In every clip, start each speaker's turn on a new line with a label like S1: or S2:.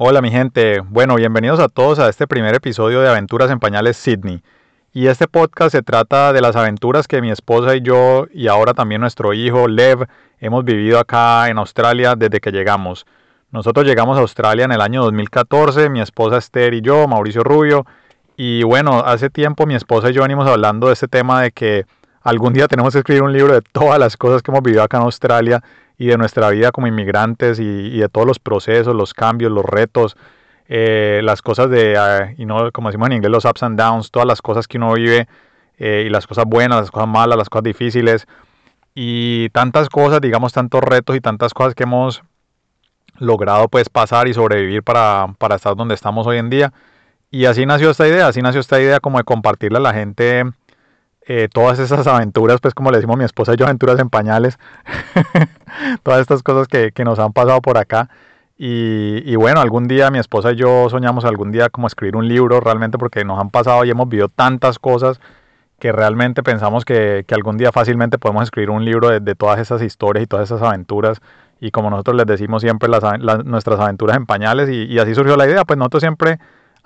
S1: Hola mi gente, bueno, bienvenidos a todos a este primer episodio de Aventuras en Pañales Sydney. Y este podcast se trata de las aventuras que mi esposa y yo y ahora también nuestro hijo Lev hemos vivido acá en Australia desde que llegamos. Nosotros llegamos a Australia en el año 2014, mi esposa Esther y yo, Mauricio Rubio. Y bueno, hace tiempo mi esposa y yo venimos hablando de este tema de que algún día tenemos que escribir un libro de todas las cosas que hemos vivido acá en Australia y de nuestra vida como inmigrantes y, de todos los procesos, los cambios, los retos, eh, las cosas de, ah, y no, como decimos en inglés, los ups and downs, todas las cosas que uno vive eh, y las cosas buenas, las cosas malas, las cosas difíciles y tantas cosas, digamos, tantos retos y tantas cosas que hemos logrado pues pasar y sobrevivir para, para estar donde estamos hoy en día. Y así nació esta idea, así nació esta idea como de compartirle a la gente eh, todas esas aventuras, pues como le decimos mi esposa y yo, aventuras en pañales, todas estas cosas que, que, nos han pasado por acá. Y, bueno, algún día mi esposa y yo soñamos algún día como escribir un libro realmente porque nos han pasado y hemos vivido tantas cosas que realmente pensamos que, que algún día fácilmente podemos escribir un libro de, todas esas historias y todas esas aventuras. Y como nosotros les decimos siempre, las, nuestras aventuras en pañales. Y, y así surgió la idea, pues nosotros siempre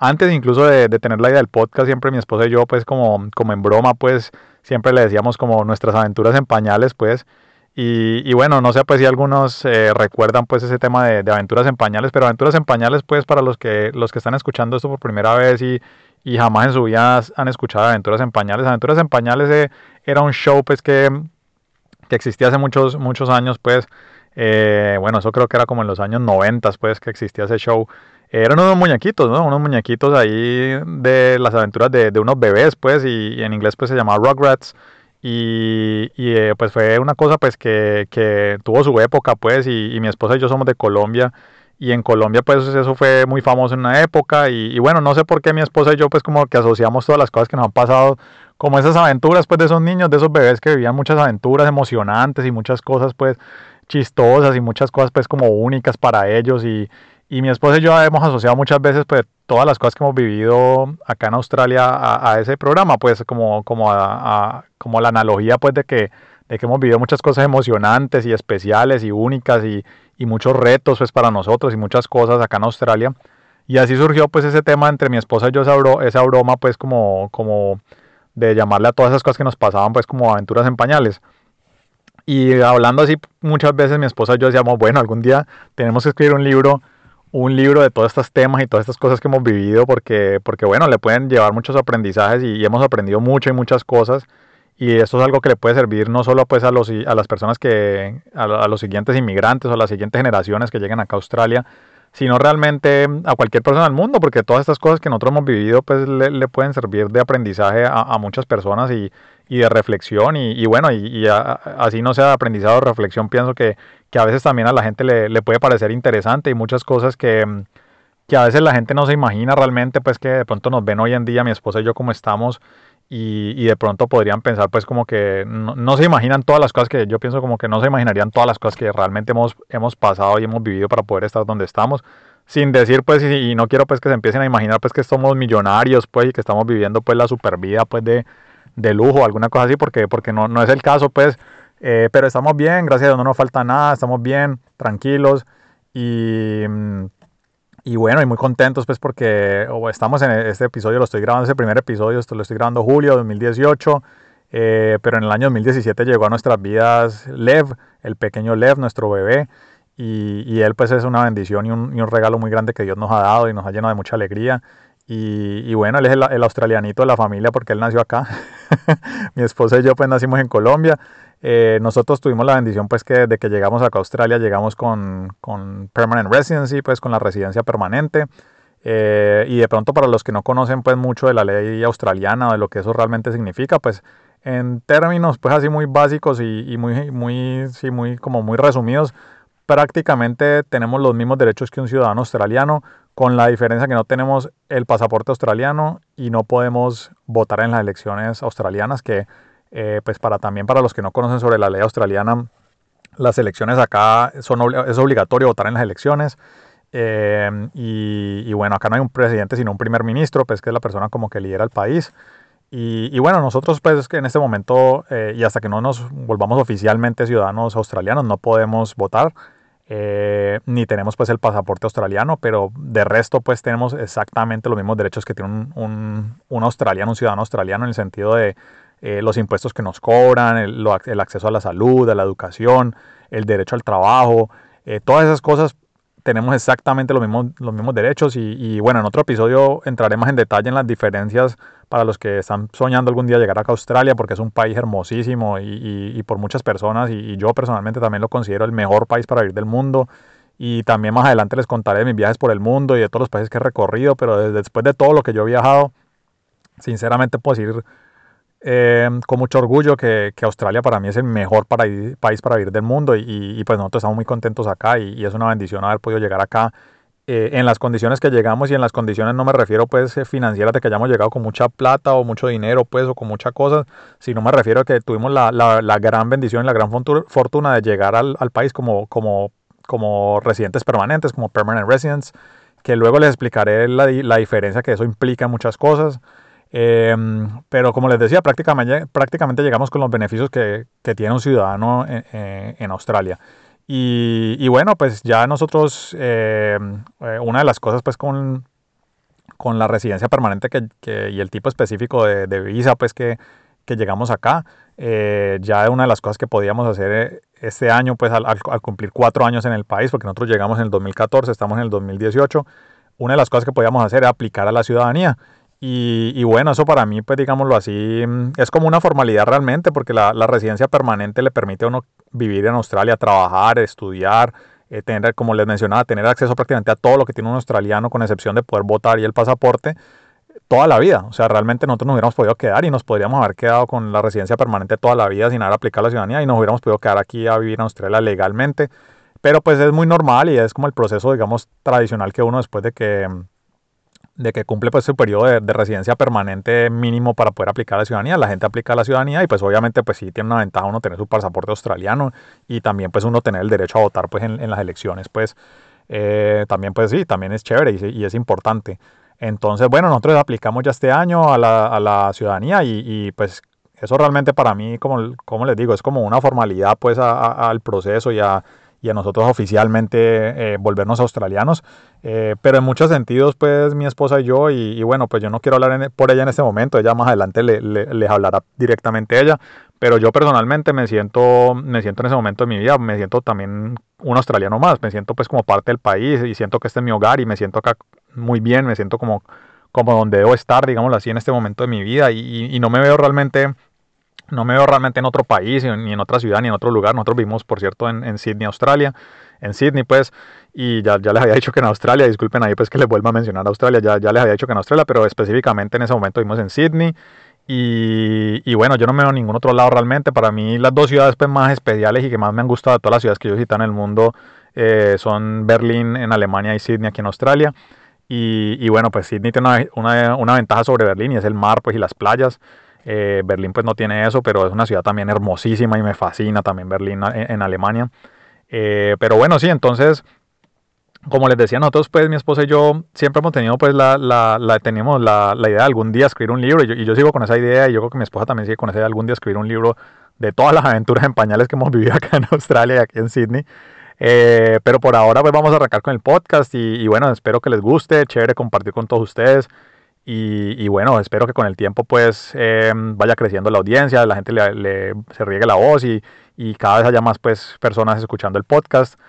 S1: antes incluso de, tener la idea del podcast, siempre mi esposa y yo, pues como, como en broma, pues siempre le decíamos como nuestras aventuras en pañales, pues. Y, bueno, no sé pues si algunos eh, recuerdan pues ese tema de, aventuras en pañales, pero aventuras en pañales pues para los que, los que están escuchando esto por primera vez y, y jamás en su vida han escuchado aventuras en pañales. Aventuras en pañales eh, era un show pues que, que existía hace muchos, muchos años pues. Eh, bueno, eso creo que era como en los años 90 pues que existía ese show eran unos muñequitos, ¿no? Unos muñequitos ahí de las aventuras de, de unos bebés, pues, y, en inglés pues se llamaba Rugrats. Y, y eh, pues fue una cosa pues que, que tuvo su época, pues, y, y, mi esposa y yo somos de Colombia. Y en Colombia pues eso fue muy famoso en una época. Y, bueno, no sé por qué mi esposa y yo pues como que asociamos todas las cosas que nos han pasado como esas aventuras pues de esos niños, de esos bebés que vivían muchas aventuras emocionantes y muchas cosas pues chistosas y muchas cosas pues como únicas para ellos y, y mi esposa y yo hemos asociado muchas veces pues todas las cosas que hemos vivido acá en Australia a, ese programa, pues como, como, como la analogía pues de que, de que hemos vivido muchas cosas emocionantes y especiales y únicas y, y muchos retos pues para nosotros y muchas cosas acá en Australia. Y así surgió pues ese tema entre mi esposa y yo, esa, esa broma pues como, como de llamarle a todas esas cosas que nos pasaban pues como aventuras en pañales. Y hablando así muchas veces mi esposa y yo decíamos, bueno, algún día tenemos que escribir un libro un libro de todos estos temas y todas estas cosas que hemos vivido porque, porque bueno, le pueden llevar muchos aprendizajes y, hemos aprendido mucho y muchas cosas. Y esto es algo que le puede servir no solo pues a, los, a las personas que, a, los siguientes inmigrantes o a las siguientes generaciones que lleguen acá a Australia, sino realmente a cualquier persona del mundo, porque todas estas cosas que nosotros hemos vivido pues le, pueden servir de aprendizaje a, muchas personas y, de reflexión. Y, bueno, y, así no sea de aprendizaje o reflexión, pienso que, que a veces también a la gente le, puede parecer interesante y muchas cosas que, que, a veces la gente no se imagina realmente, pues que de pronto nos ven hoy en día, mi esposa y yo como estamos, y, y de pronto podrían pensar pues como que no, se imaginan todas las cosas que yo pienso como que no se imaginarían todas las cosas que realmente hemos, hemos pasado y hemos vivido para poder estar donde estamos. Sin decir pues, y, no quiero pues que se empiecen a imaginar pues que somos millonarios pues y que estamos viviendo pues la super vida pues de, de lujo, alguna cosa así, porque, porque no, no es el caso pues eh, pero estamos bien, gracias a Dios no nos falta nada, estamos bien, tranquilos y, mm, y bueno, y muy contentos pues porque estamos en este episodio, lo estoy grabando, ese primer episodio, esto lo estoy grabando julio de 2018, eh, pero en el año 2017 llegó a nuestras vidas Lev, el pequeño Lev, nuestro bebé, y, y él pues es una bendición y un, y un, regalo muy grande que Dios nos ha dado y nos ha llenado de mucha alegría. Y, y bueno, él es el, el australianito de la familia porque él nació acá. Mi esposa y yo pues nacimos en Colombia eh, nosotros tuvimos la bendición pues que de que llegamos acá a Australia, llegamos con, con Permanent Residency, pues con la residencia permanente. Eh, y de pronto para los que no conocen pues mucho de la ley australiana o de lo que eso realmente significa, pues en términos pues así muy básicos y, y muy, muy, sí, muy, como muy resumidos, prácticamente tenemos los mismos derechos que un ciudadano australiano, con la diferencia que no tenemos el pasaporte australiano y no podemos votar en las elecciones australianas que eh, pues para también para los que no conocen sobre la ley australiana, las elecciones acá son es obligatorio votar en las elecciones. Eh, y, bueno, acá no hay un presidente, sino un primer ministro, pues que es la persona como que lidera el país. Y, bueno, nosotros pues que en este momento eh, y hasta que no nos volvamos oficialmente ciudadanos australianos no podemos votar. eh, ni tenemos pues el pasaporte australiano, pero de resto pues tenemos exactamente los mismos derechos que tiene un, un, australiano, un ciudadano australiano en el sentido de eh, los impuestos que nos cobran, el, acceso a la salud, a la educación, el derecho al trabajo, eh, todas esas cosas tenemos exactamente los mismos, los mismos derechos y, bueno, en otro episodio entraré más en detalle en las diferencias para los que están soñando algún día llegar acá a Australia porque es un país hermosísimo y, por muchas personas y, yo personalmente también lo considero el mejor país para vivir del mundo. Y también más adelante les contaré de mis viajes por el mundo y de todos los países que he recorrido, pero después de todo lo que yo he viajado, sinceramente puedo decir eh, con mucho orgullo que, Australia para mí es el mejor país para vivir del mundo y, pues nosotros estamos muy contentos acá y, es una bendición haber podido llegar acá eh, en las condiciones que llegamos y en las condiciones no me refiero pues eh, financieras de que hayamos llegado con mucha plata o mucho dinero pues o con muchas cosas, sino me refiero a que tuvimos la, gran bendición y la gran fortuna de llegar al, país como, como, como residentes permanentes, como permanent residents, que luego les explicaré la, la diferencia que eso implica en muchas cosas. Em, pero como les decía, prácticamente, prácticamente llegamos con los beneficios que, que tiene un ciudadano en, Australia. Y, bueno, pues ya nosotros, em, eh, una de las cosas pues con, con la residencia permanente que, que, y el tipo específico de, de visa pues que, que llegamos acá, eh, ya una de las cosas que podíamos hacer eh, este año pues al, al, cumplir cuatro años en el país, porque nosotros llegamos en el 2014, estamos en el 2018, una de las cosas que podíamos hacer era aplicar a la ciudadanía. Y, bueno, eso para mí, pues digámoslo así, mm, es como una formalidad realmente, porque la, residencia permanente le permite a uno vivir en Australia, trabajar, estudiar, eh, tener, como les mencionaba, tener acceso prácticamente a todo lo que tiene un australiano, con excepción de poder votar y el pasaporte, toda la vida. O sea, realmente nosotros nos hubiéramos podido quedar y nos podríamos haber quedado con la residencia permanente toda la vida sin haber aplicado la ciudadanía y nos hubiéramos podido quedar aquí a vivir en Australia legalmente. Pero pues es muy normal y es como el proceso, digamos, tradicional que uno después de que de que cumple pues su periodo de, residencia permanente mínimo para poder aplicar la ciudadanía. La gente aplica la ciudadanía y pues obviamente pues sí tiene una ventaja uno tener su pasaporte australiano y también pues uno tener el derecho a votar pues en, las elecciones pues eh, también pues sí, también es chévere y, es importante. Entonces bueno, nosotros aplicamos ya este año a la, ciudadanía y, pues eso realmente para mí, como, como les digo, es como una formalidad pues al proceso y a y a nosotros oficialmente eh, volvernos australianos. Eh, pero en muchos sentidos, pues mi esposa y yo, y, bueno, pues yo no quiero hablar por ella en este momento, ella más adelante le, les hablará directamente ella, pero yo personalmente me siento, me siento en ese momento de mi vida, me siento también un australiano más, me siento pues como parte del país y siento que este es mi hogar y me siento acá muy bien, me siento como, como donde debo estar, digámoslo así, en este momento de mi vida y, y no me veo realmente no me veo realmente en otro país, ni en otra ciudad, ni en otro lugar. Nosotros vivimos, por cierto, en, Sydney, Australia. En Sydney, pues, y ya, ya, les había dicho que en Australia, disculpen ahí, pues que les vuelva a mencionar Australia, ya, ya les había dicho que en Australia, pero específicamente en ese momento vivimos en Sydney. Y, bueno, yo no me veo en ningún otro lado realmente. Para mí, las dos ciudades pues, más especiales y que más me han gustado de todas las ciudades que yo he en el mundo eh, son Berlín en Alemania y Sydney aquí en Australia. Y, bueno, pues Sydney tiene una, una, una, ventaja sobre Berlín y es el mar pues, y las playas. Eh, Berlín pues no tiene eso, pero es una ciudad también hermosísima y me fascina también Berlín en, Alemania. Eh, pero bueno, sí, entonces, como les decía, nosotros pues mi esposa y yo siempre hemos tenido pues la, teníamos la, idea de algún día escribir un libro y yo, sigo con esa idea y yo creo que mi esposa también sigue con esa idea de algún día escribir un libro de todas las aventuras en pañales que hemos vivido acá en Australia y aquí en Sydney. Eh, pero por ahora pues vamos a arrancar con el podcast y, y, bueno, espero que les guste, chévere compartir con todos ustedes. Y, bueno, espero que con el tiempo pues em, vaya creciendo la audiencia, la gente le, se riegue la voz y, y, cada vez haya más pues personas escuchando el podcast.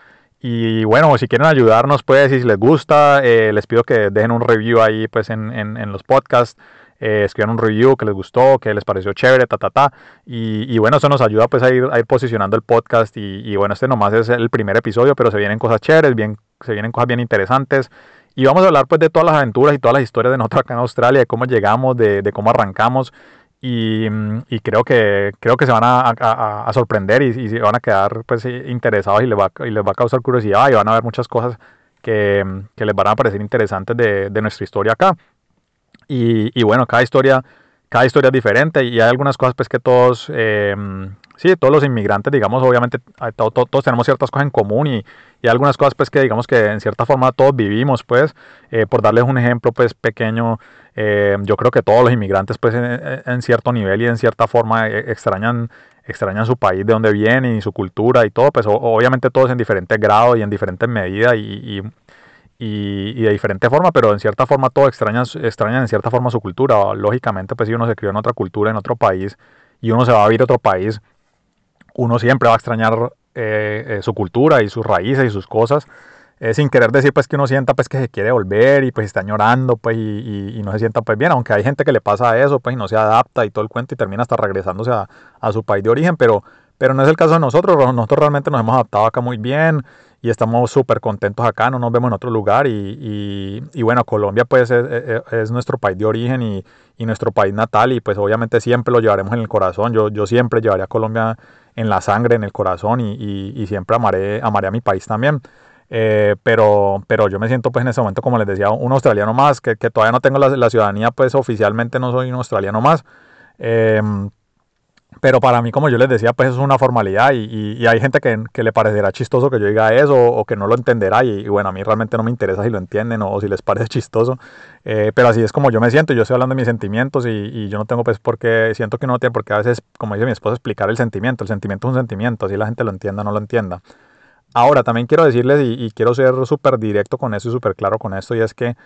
S1: Y bueno, si quieren ayudarnos pues y si les gusta, eh, les pido que dejen un review ahí pues en, en, los podcasts. Eh, escriban un review que les gustó, que les pareció chévere, ta, ta, ta. Y, y bueno, eso nos ayuda pues a ir, a ir posicionando el podcast. Y, y, bueno, este nomás es el primer episodio, pero se vienen cosas chéveres, bien, se vienen cosas bien interesantes. Y vamos a hablar pues de todas las aventuras y todas las historias de nosotros acá en Australia, de cómo llegamos, de, de cómo arrancamos. Y, y, creo que creo que se van a, a, a sorprender y, y, se van a quedar pues interesados y les, va, y les va a causar curiosidad y van a ver muchas cosas que, que les van a parecer interesantes de, de nuestra historia acá. Y, y, bueno, cada historia cada historia es diferente y hay algunas cosas pues que todos, eh, sí, todos los inmigrantes, digamos, obviamente todos tenemos ciertas cosas en común y, y, algunas cosas pues que digamos que en cierta forma todos vivimos pues, eh, por darles un ejemplo pues pequeño, eh, yo creo que todos los inmigrantes pues en, cierto nivel y en cierta forma extrañan extrañan su país de donde vienen y su cultura y todo, pues obviamente todos en diferentes grados y en diferentes medidas y, y y, de diferente forma, pero en cierta forma todo extrañan, extrañan en cierta forma su cultura. Lógicamente, pues si uno se crió en otra cultura, en otro país, y uno se va a vivir a otro país, uno siempre va a extrañar eh, eh, su cultura y sus raíces y sus cosas, eh, sin querer decir pues que uno sienta pues que se quiere volver y pues está llorando pues y, no se sienta pues bien, aunque hay gente que le pasa eso pues y no se adapta y todo el cuento y termina hasta regresándose a, a su país de origen, pero, pero no es el caso de nosotros, nosotros realmente nos hemos adaptado acá muy bien, y estamos súper contentos acá, no nos vemos en otro lugar y, y, bueno, Colombia pues es, nuestro país de origen y, y, nuestro país natal y pues obviamente siempre lo llevaremos en el corazón, yo, yo siempre llevaré a Colombia en la sangre, en el corazón y, siempre amaré, amaré a mi país también. Eh, pero, pero yo me siento pues en ese momento, como les decía, un australiano más, que, que todavía no tengo la, la, ciudadanía, pues oficialmente no soy un australiano más. Eh, pero para mí, como yo les decía, pues es una formalidad y, hay gente que, que, le parecerá chistoso que yo diga eso o que no lo entenderá y, bueno, a mí realmente no me interesa si lo entienden o, si les parece chistoso, eh, pero así es como yo me siento, yo estoy hablando de mis sentimientos y, yo no tengo pues por qué, siento que no tiene por qué a veces, como dice mi esposa, explicar el sentimiento, el sentimiento es un sentimiento, así la gente lo entienda o no lo entienda. Ahora, también quiero decirles y, quiero ser súper directo con eso y súper claro con esto y es que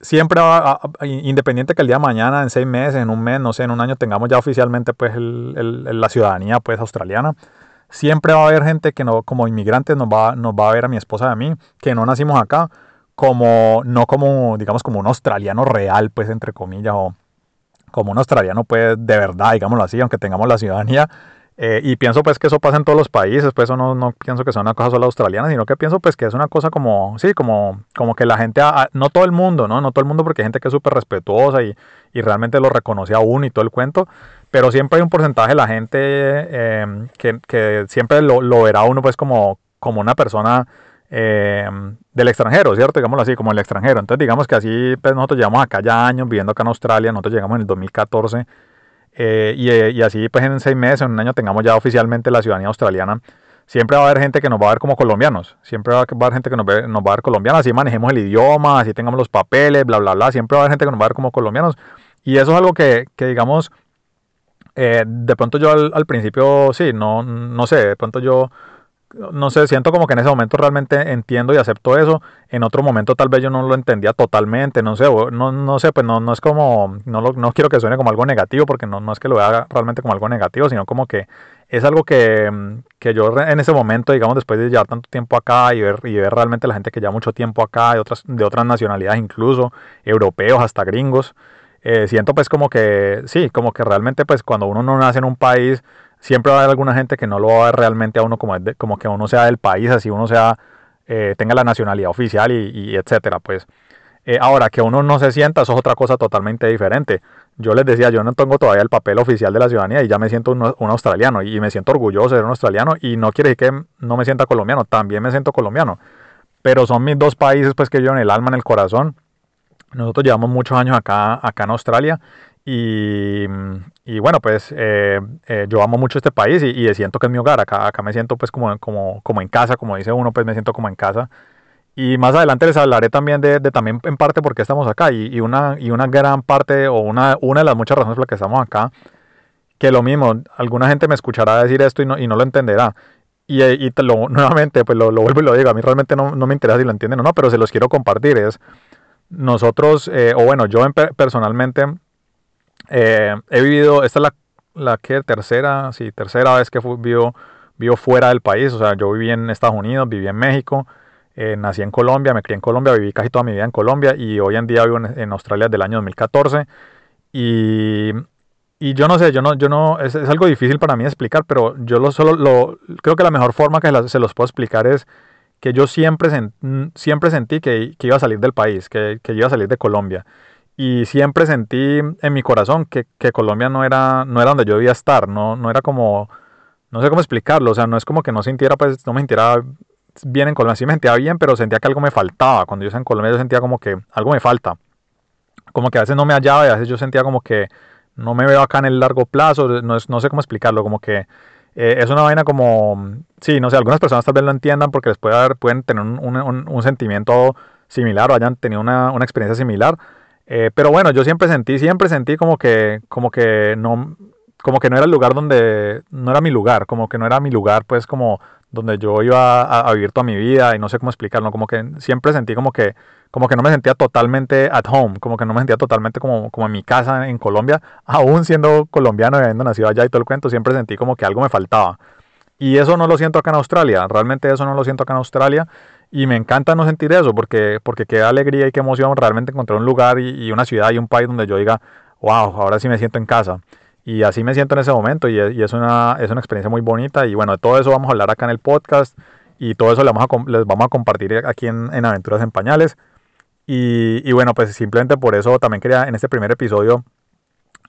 S1: siempre, va, independiente que el día de mañana, en seis meses, en un mes, no sé, en un año tengamos ya oficialmente pues la ciudadanía pues australiana, siempre va a haber gente que no, como inmigrantes nos va, nos va a ver a mi esposa y a mí, que no nacimos acá, como, no como, digamos, como un australiano real, pues entre comillas, o como un australiano pues de verdad, digámoslo así, aunque tengamos la ciudadanía, eh, y pienso pues que eso pasa en todos los países, pues eso no, no, pienso que sea una cosa solo australiana, sino que pienso pues que es una cosa como, sí, como, como que la gente, no todo el mundo, ¿no? No todo el mundo porque hay gente que es súper respetuosa y, y, realmente lo reconoce a uno y todo el cuento, pero siempre hay un porcentaje de la gente em, que, que, siempre lo, lo, verá uno pues como, como una persona em, del extranjero, ¿cierto? Digámoslo así, como el extranjero. Entonces digamos que así pues nosotros llevamos acá ya años viviendo acá en Australia, nosotros llegamos en el 2014 eh, eh, y, así pues en seis meses, en un año tengamos ya oficialmente la ciudadanía australiana, siempre va a haber gente que nos va a ver como colombianos, siempre va a haber gente que nos, nos va a ver colombianos, así manejemos el idioma, así tengamos los papeles, bla, bla, bla, siempre va a haber gente que nos va a ver como colombianos. Y eso es algo que, que digamos, eh, de pronto yo al, al, principio, sí, no, no sé, de pronto yo no sé, siento como que en ese momento realmente entiendo y acepto eso. En otro momento tal vez yo no lo entendía totalmente, no sé, no, no sé, pues no, no es como, no, lo, no quiero que suene como algo negativo, porque no, no es que lo vea realmente como algo negativo, sino como que es algo que, que yo en ese momento, digamos, después de llevar tanto tiempo acá y ver, y ver realmente la gente que lleva mucho tiempo acá, de otras, de otras nacionalidades incluso, europeos, hasta gringos, eh, siento pues como que, sí, como que realmente pues cuando uno no nace en un país, siempre va a haber alguna gente que no lo va a ver realmente a uno como, como que uno sea del país, así uno sea, eh, tenga la nacionalidad oficial y, etcétera, pues. Eh, ahora, que uno no se sienta, eso es otra cosa totalmente diferente. Yo les decía, yo no tengo todavía el papel oficial de la ciudadanía y ya me siento un, un, australiano y me siento orgulloso de ser un australiano y no quiere decir que no me sienta colombiano, también me siento colombiano. Pero son mis dos países pues que yo en el alma, en el corazón. Nosotros llevamos muchos años acá, acá en Australia y, y bueno, pues eh, eh, yo amo mucho este país y, y, siento que es mi hogar. Acá, acá me siento pues como, como, como en casa, como dice uno, pues me siento como en casa. Y más adelante les hablaré también de, de también en parte por qué estamos acá y, y, una, y una gran parte o una, una de las muchas razones por las que estamos acá, que lo mismo, alguna gente me escuchará decir esto y no, y no lo entenderá. Y, y lo, nuevamente, pues lo, lo, vuelvo y lo digo, a mí realmente no, no, me interesa si lo entienden o no, pero se los quiero compartir. Es nosotros, eh, o bueno, yo personalmente eh, he vivido, esta es la, la que tercera, sí, tercera vez que vivo, vivo fuera del país. O sea, yo viví en Estados Unidos, viví en México, eh, nací en Colombia, me crié en Colombia, viví casi toda mi vida en Colombia y hoy en día vivo en, Australia desde el año 2014. Y, y yo no sé, yo no, yo no, es, es, algo difícil para mí explicar, pero yo lo solo lo, creo que la mejor forma que se los puedo explicar es que yo siempre, siempre sentí que, que, iba a salir del país, que, que iba a salir de Colombia y siempre sentí en mi corazón que, que, Colombia no era, no era donde yo debía estar, no, no era como, no sé cómo explicarlo, o sea, no es como que no sintiera, pues, no me sintiera bien en Colombia, sí me sentía bien, pero sentía que algo me faltaba, cuando yo estaba en Colombia yo sentía como que algo me falta, como que a veces no me hallaba y a veces yo sentía como que no me veo acá en el largo plazo, no, no sé cómo explicarlo, como que eh, es una vaina como, sí, no sé, algunas personas tal vez lo entiendan porque les puede dar, pueden tener un, un, un sentimiento similar o hayan tenido una, una experiencia similar. Eh, pero bueno, yo siempre sentí, siempre sentí como que, como que no, como que no era el lugar donde, no era mi lugar, como que no era mi lugar, pues como donde yo iba a, vivir toda mi vida y no sé cómo explicarlo, como que siempre sentí como que, como que no me sentía totalmente at home, como que no me sentía totalmente como, como en mi casa en Colombia, aún siendo colombiano y habiendo nacido allá y todo el cuento, siempre sentí como que algo me faltaba. Y eso no lo siento acá en Australia, realmente eso no lo siento acá en Australia y me encanta no sentir eso porque, porque qué alegría y qué emoción realmente encontrar un lugar y, una ciudad y un país donde yo diga, wow, ahora sí me siento en casa. Y así me siento en ese momento y, es, una, es una experiencia muy bonita. Y bueno, de todo eso vamos a hablar acá en el podcast y todo eso les vamos a, les vamos a compartir aquí en, en Aventuras en Pañales. Y, y, bueno, pues simplemente por eso también quería en este primer episodio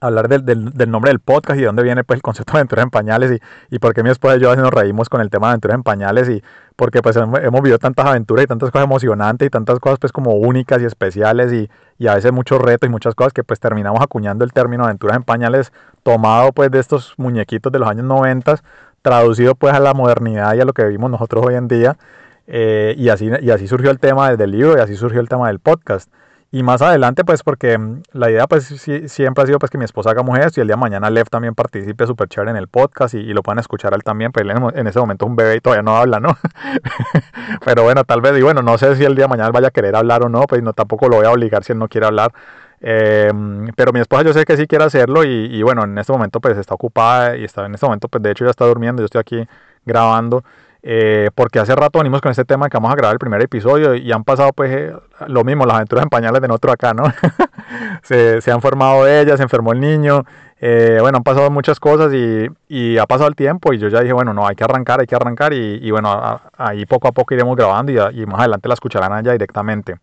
S1: hablar del, del, nombre del podcast y de dónde viene pues el concepto de aventuras en pañales y, y por qué mi esposa y yo nos reímos con el tema de aventuras en pañales y porque pues hemos, vivido tantas aventuras y tantas cosas emocionantes y tantas cosas pues como únicas y especiales y, y, a veces muchos retos y muchas cosas que pues terminamos acuñando el término aventuras en pañales tomado pues de estos muñequitos de los años 90 traducido pues a la modernidad y a lo que vivimos nosotros hoy en día eh, y, así, y así surgió el tema desde el libro y así surgió el tema del podcast. Y más adelante, pues porque mm, la idea pues siempre ha sido pues que mi esposa haga mujeres y el día de mañana Lev también participe súper chévere en el podcast y, lo puedan escuchar él también, pues él en, ese momento es un bebé y todavía no habla, ¿no? Pero bueno, tal vez, y bueno, no sé si el día de mañana vaya a querer hablar o no, pues no tampoco lo voy a obligar si él no quiere hablar. Em, pero mi esposa yo sé que sí quiere hacerlo y, y, bueno, en este momento pues está ocupada y está en este momento pues de hecho ya está durmiendo, yo estoy aquí grabando. Eh, porque hace rato venimos con este tema que vamos a grabar el primer episodio y han pasado pues eh, lo mismo, las aventuras en pañales de nosotros acá, ¿no? se, han formado ellas, se enfermó el niño, eh, bueno, han pasado muchas cosas y, ha pasado el tiempo y yo ya dije, bueno, no, hay que arrancar, hay que arrancar y, bueno, ahí poco a poco iremos grabando y, más adelante la escucharán allá directamente.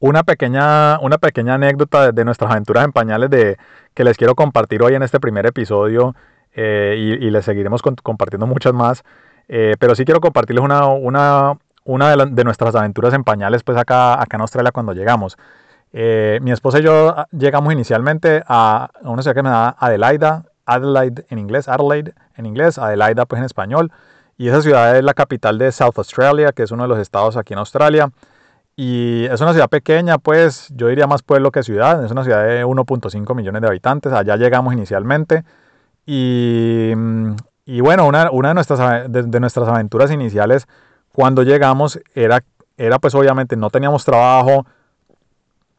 S1: Una pequeña, una pequeña anécdota de, de nuestras aventuras en pañales de, que les quiero compartir hoy en este primer episodio y, les seguiremos compartiendo muchas más. Eh, pero sí quiero compartirles una, una, una de, de, nuestras aventuras en pañales pues acá, acá en Australia cuando llegamos. Eh, mi esposa y yo ah, llegamos inicialmente a una ciudad que me da Adelaida, Adelaide en inglés, Adelaide en inglés, Adelaida pues en español. Y esa ciudad es la capital de South Australia, que es uno de los estados aquí en Australia. Y es una ciudad pequeña, pues yo diría más pueblo que ciudad. Es una ciudad de 1.5 millones de habitantes. Allá llegamos inicialmente. Y mm, y bueno, una, una de, nuestras, de, nuestras aventuras iniciales cuando llegamos era, era pues obviamente no teníamos trabajo,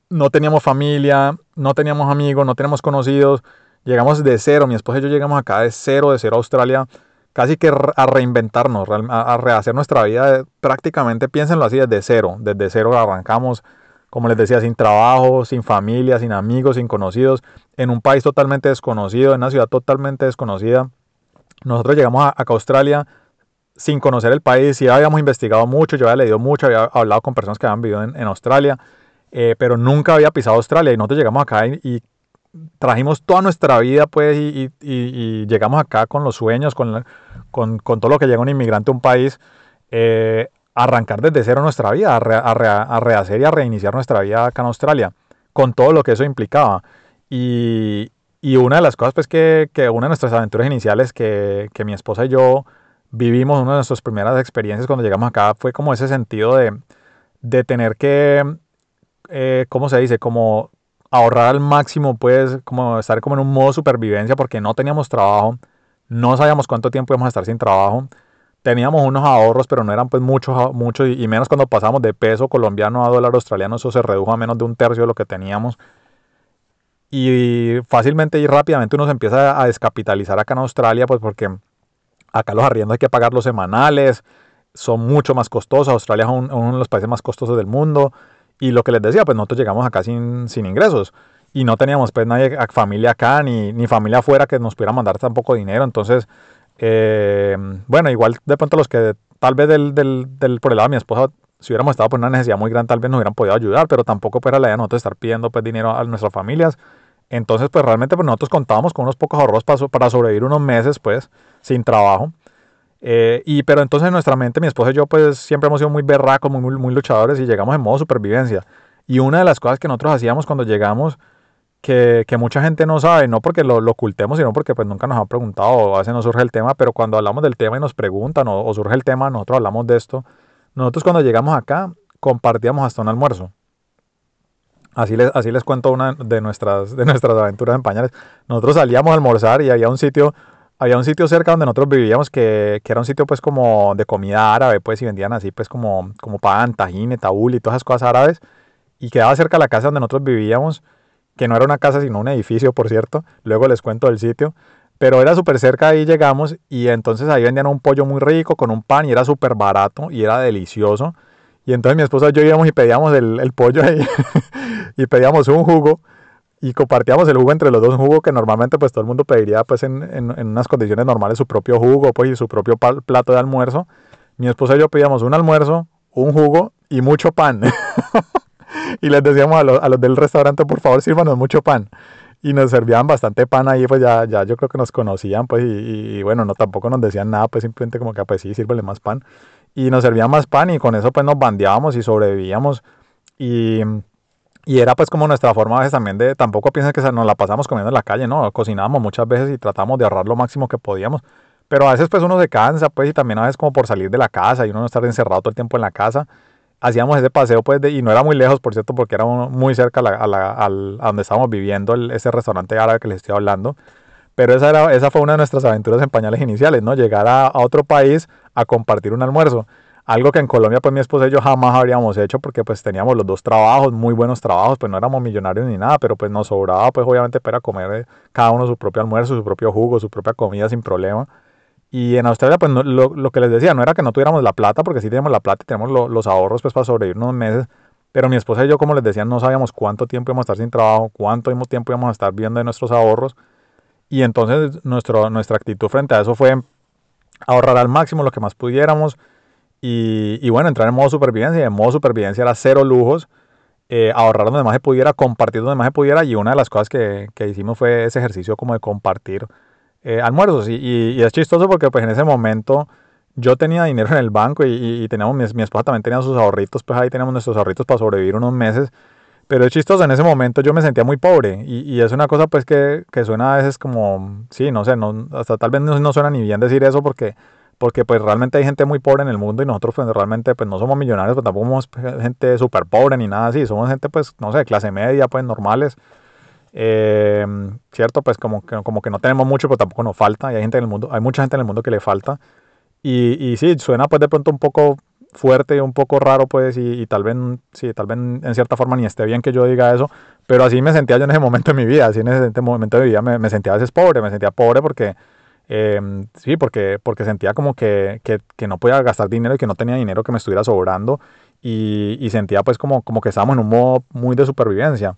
S1: no teníamos familia, no teníamos amigos, no teníamos conocidos. Llegamos de cero, mi esposa y yo llegamos acá de cero, de cero a Australia, casi que a reinventarnos, a, rehacer nuestra vida. Prácticamente, piénsenlo así, desde cero. Desde cero arrancamos, como les decía, sin trabajo, sin familia, sin amigos, sin conocidos, en un país totalmente desconocido, en una ciudad totalmente desconocida. Nosotros llegamos a, a Australia sin conocer el país, ya habíamos investigado mucho, yo había leído mucho, había hablado con personas que habían vivido en, en Australia, eh, pero nunca había pisado Australia y nosotros llegamos acá y, trajimos toda nuestra vida pues y, y, llegamos acá con los sueños, con, con, con, todo lo que llega un inmigrante a un país, eh, arrancar desde cero nuestra vida, a, a, rehacer y a reiniciar nuestra vida acá en Australia, con todo lo que eso implicaba. Y, y una de las cosas, pues, que, que una de nuestras aventuras iniciales que, que, mi esposa y yo vivimos, una de nuestras primeras experiencias cuando llegamos acá, fue como ese sentido de, de tener que, eh, ¿cómo se dice? Como ahorrar al máximo, pues, como estar como en un modo supervivencia porque no teníamos trabajo, no sabíamos cuánto tiempo íbamos a estar sin trabajo. Teníamos unos ahorros, pero no eran pues muchos, mucho, y menos cuando pasamos de peso colombiano a dólar australiano, eso se redujo a menos de un tercio de lo que teníamos y fácilmente y rápidamente uno se empieza a descapitalizar acá en Australia, pues porque acá los arriendos hay que pagar los semanales, son mucho más costosos, Australia es uno de los países más costosos del mundo, y lo que les decía, pues nosotros llegamos acá sin, sin ingresos, y no teníamos pues nadie, familia acá, ni, ni familia afuera que nos pudiera mandar tampoco dinero, entonces, eh, bueno, igual de pronto los que tal vez del, del, del, por el lado de mi esposa si hubiéramos estado por una necesidad muy grande, tal vez nos hubieran podido ayudar, pero tampoco pues, era la idea de nosotros estar pidiendo pues, dinero a nuestras familias. Entonces, pues realmente pues, nosotros contábamos con unos pocos ahorros para, sobrevivir unos meses, pues, sin trabajo. Eh, y, pero entonces en nuestra mente, mi esposa y yo, pues, siempre hemos sido muy berracos, muy, muy, luchadores y llegamos en modo supervivencia. Y una de las cosas que nosotros hacíamos cuando llegamos que, que, mucha gente no sabe, no porque lo, lo, ocultemos, sino porque pues nunca nos han preguntado o a veces no surge el tema, pero cuando hablamos del tema y nos preguntan o, o surge el tema, nosotros hablamos de esto. Nosotros cuando llegamos acá compartíamos hasta un almuerzo. Así les, así les cuento una de nuestras, de nuestras aventuras en pañales. Nosotros salíamos a almorzar y había un sitio, había un sitio cerca donde nosotros vivíamos que, que, era un sitio pues como de comida árabe, pues y vendían así pues como, como pan, tajín, tabul y todas esas cosas árabes. Y quedaba cerca la casa donde nosotros vivíamos que no era una casa sino un edificio, por cierto, luego les cuento del sitio, pero era súper cerca, ahí llegamos y entonces ahí vendían un pollo muy rico con un pan y era súper barato y era delicioso. Y entonces mi esposa y yo íbamos y pedíamos el, el pollo ahí y pedíamos un jugo y compartíamos el jugo entre los dos, un jugo que normalmente pues todo el mundo pediría pues en, en, en unas condiciones normales su propio jugo pues y su propio plato de almuerzo. Mi esposa y yo pedíamos un almuerzo, un jugo y mucho pan. y les decíamos a los, a los, del restaurante, por favor, sírvanos mucho pan. Y nos servían bastante pan ahí, pues ya, ya yo creo que nos conocían, pues, y, y, bueno, no tampoco nos decían nada, pues simplemente como que, ah, pues sí, sírvele más pan. Y nos servían más pan y con eso pues nos bandeábamos y sobrevivíamos. Y, y era pues como nuestra forma a veces también de, tampoco piensen que nos la pasamos comiendo en la calle, ¿no? Cocinábamos muchas veces y tratamos de ahorrar lo máximo que podíamos. Pero a veces pues uno se cansa, pues, y también a veces como por salir de la casa y uno no estar encerrado todo el tiempo en la casa hacíamos ese paseo, pues, de, y no era muy lejos, por cierto, porque era muy cerca a, la, a, la, a donde estábamos viviendo, el, ese restaurante árabe que les estoy hablando. Pero esa, era, esa fue una de nuestras aventuras en pañales iniciales, ¿no? Llegar a, a, otro país a compartir un almuerzo. Algo que en Colombia, pues, mi esposa y yo jamás habríamos hecho, porque, pues, teníamos los dos trabajos, muy buenos trabajos, pues, no éramos millonarios ni nada, pero, pues, nos sobraba, pues, obviamente, para comer eh, cada uno su propio almuerzo, su propio jugo, su propia comida sin problema. Y en Australia, pues lo, lo, que les decía, no era que no tuviéramos la plata, porque sí teníamos la plata y tenemos lo, los ahorros pues para sobrevivir unos meses. Pero mi esposa y yo, como les decía, no sabíamos cuánto tiempo íbamos a estar sin trabajo, cuánto tiempo íbamos a estar viendo de nuestros ahorros. Y entonces nuestro, nuestra actitud frente a eso fue ahorrar al máximo lo que más pudiéramos. Y, y bueno, entrar en modo supervivencia. Y en modo supervivencia era cero lujos. Eh, ahorrar donde más se pudiera, compartir donde más se pudiera. Y una de las cosas que, que hicimos fue ese ejercicio como de compartir eh, almuerzos. Y, y, y, es chistoso porque pues en ese momento yo tenía dinero en el banco y, y teníamos, mi, mi, esposa también tenía sus ahorritos, pues ahí teníamos nuestros ahorritos para sobrevivir unos meses. Pero es chistoso, en ese momento yo me sentía muy pobre y, es una cosa pues que, que, suena a veces como, sí, no sé, no, hasta tal vez no, no, suena ni bien decir eso porque, porque pues realmente hay gente muy pobre en el mundo y nosotros pues realmente pues no somos millonarios, pues tampoco somos gente súper pobre ni nada así, somos gente pues, no sé, clase media, pues normales eh, ¿Cierto? Pues como que, como que no tenemos mucho, pero tampoco nos falta. Y hay gente en el mundo, hay mucha gente en el mundo que le falta. Y, y sí, suena pues de pronto un poco fuerte, un poco raro, pues, y, y, tal vez, sí, tal vez en cierta forma ni esté bien que yo diga eso, pero así me sentía yo en ese momento de mi vida, así en ese momento de mi vida me, me sentía a veces pobre, me sentía pobre porque, eh, sí, porque, porque sentía como que, que, que, no podía gastar dinero y que no tenía dinero que me estuviera sobrando y, y sentía pues como, como que estábamos en un modo muy de supervivencia.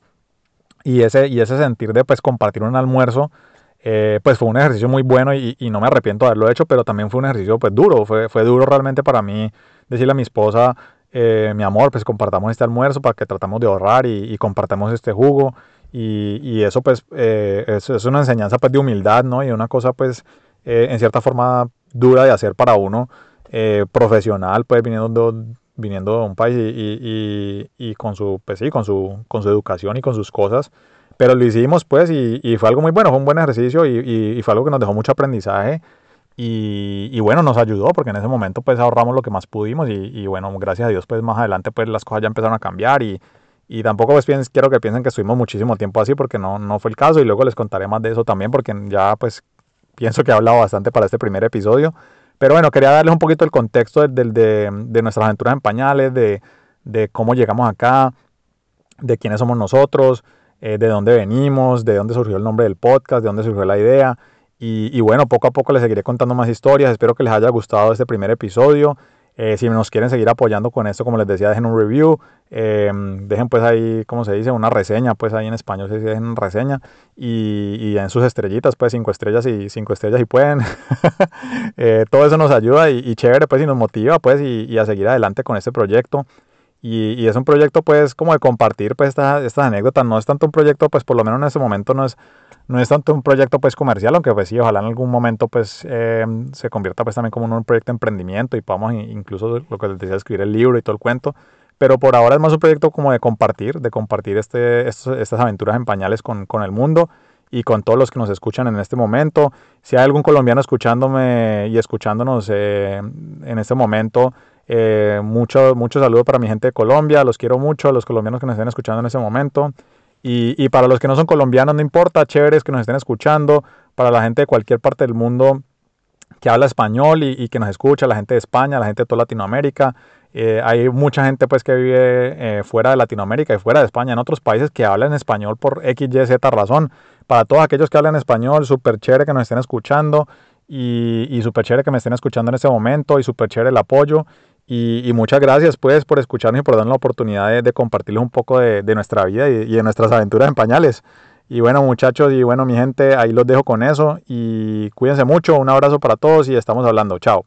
S1: Y ese, y ese sentir de pues compartir un almuerzo, eh, pues fue un ejercicio muy bueno y, y, no me arrepiento de haberlo hecho, pero también fue un ejercicio pues duro, fue, fue duro realmente para mí decirle a mi esposa, eh, mi amor, pues compartamos este almuerzo para que tratamos de ahorrar y, y compartamos este jugo. Y, y eso pues eh, es, es, una enseñanza pues de humildad, ¿no? Y una cosa pues eh, en cierta forma dura de hacer para uno eh, profesional, pues viniendo de, viniendo de un país y, y, con, su, pues sí, con, su, con su educación y con sus cosas. Pero lo hicimos pues y fue algo muy bueno, fue un buen ejercicio y, fue algo que nos dejó mucho aprendizaje y, bueno, nos ayudó porque en ese momento pues ahorramos lo que más pudimos y, bueno, gracias a Dios pues más adelante pues las cosas ya empezaron a cambiar y, y tampoco pues piensen, quiero que piensen que estuvimos muchísimo tiempo así porque no, no fue el caso y luego les contaré más de eso también porque ya pues pienso que he hablado bastante para este primer episodio. Pero bueno, quería darles un poquito el contexto de, de, de nuestras aventuras en pañales, de, de, cómo llegamos acá, de quiénes somos nosotros, eh, de dónde venimos, de dónde surgió el nombre del podcast, de dónde surgió la idea. Y, y, bueno, poco a poco les seguiré contando más historias. Espero que les haya gustado este primer episodio. Eh, si nos quieren seguir apoyando con esto, como les decía, dejen un review, eh, dejen pues ahí, como se dice, una reseña, pues ahí en español se dice dejen reseña y, y, en sus estrellitas, pues cinco estrellas y cinco estrellas y pueden. eh, todo eso nos ayuda y, y, chévere, pues y nos motiva, pues y, y, a seguir adelante con este proyecto. Y, es un proyecto pues como de compartir pues estas, estas anécdotas, no es tanto un proyecto pues por lo menos en este momento no es no es tanto un proyecto pues comercial, aunque pues sí, ojalá en algún momento pues eh, se convierta pues también como un proyecto de emprendimiento y podamos incluso lo que les decía, escribir el libro y todo el cuento. pero por ahora es más un proyecto como de compartir, de compartir este, estas aventuras en pañales con, con el mundo y con todos los que nos escuchan en este momento. Si hay algún colombiano escuchándome y escuchándonos eh, en este momento, eh, mucho, mucho saludo para mi gente de Colombia, los quiero mucho, los colombianos que nos estén escuchando en este momento. Y, para los que no son colombianos, no importa, chéveres que nos estén escuchando, para la gente de cualquier parte del mundo que habla español y, y que nos escucha, la gente de España, la gente de toda Latinoamérica, eh, hay mucha gente pues que vive eh, fuera de Latinoamérica y fuera de España, en otros países que hablan español por X, Y, Z razón. Para todos aquellos que hablan español, súper chévere que nos estén escuchando y, y súper chévere que me estén escuchando en este momento y súper chévere el apoyo. Y, muchas gracias pues por escucharnos y por darnos la oportunidad de, compartirles un poco de, de nuestra vida y, y, de nuestras aventuras en pañales. Y bueno muchachos y bueno mi gente, ahí los dejo con eso y cuídense mucho, un abrazo para todos y estamos hablando, chao.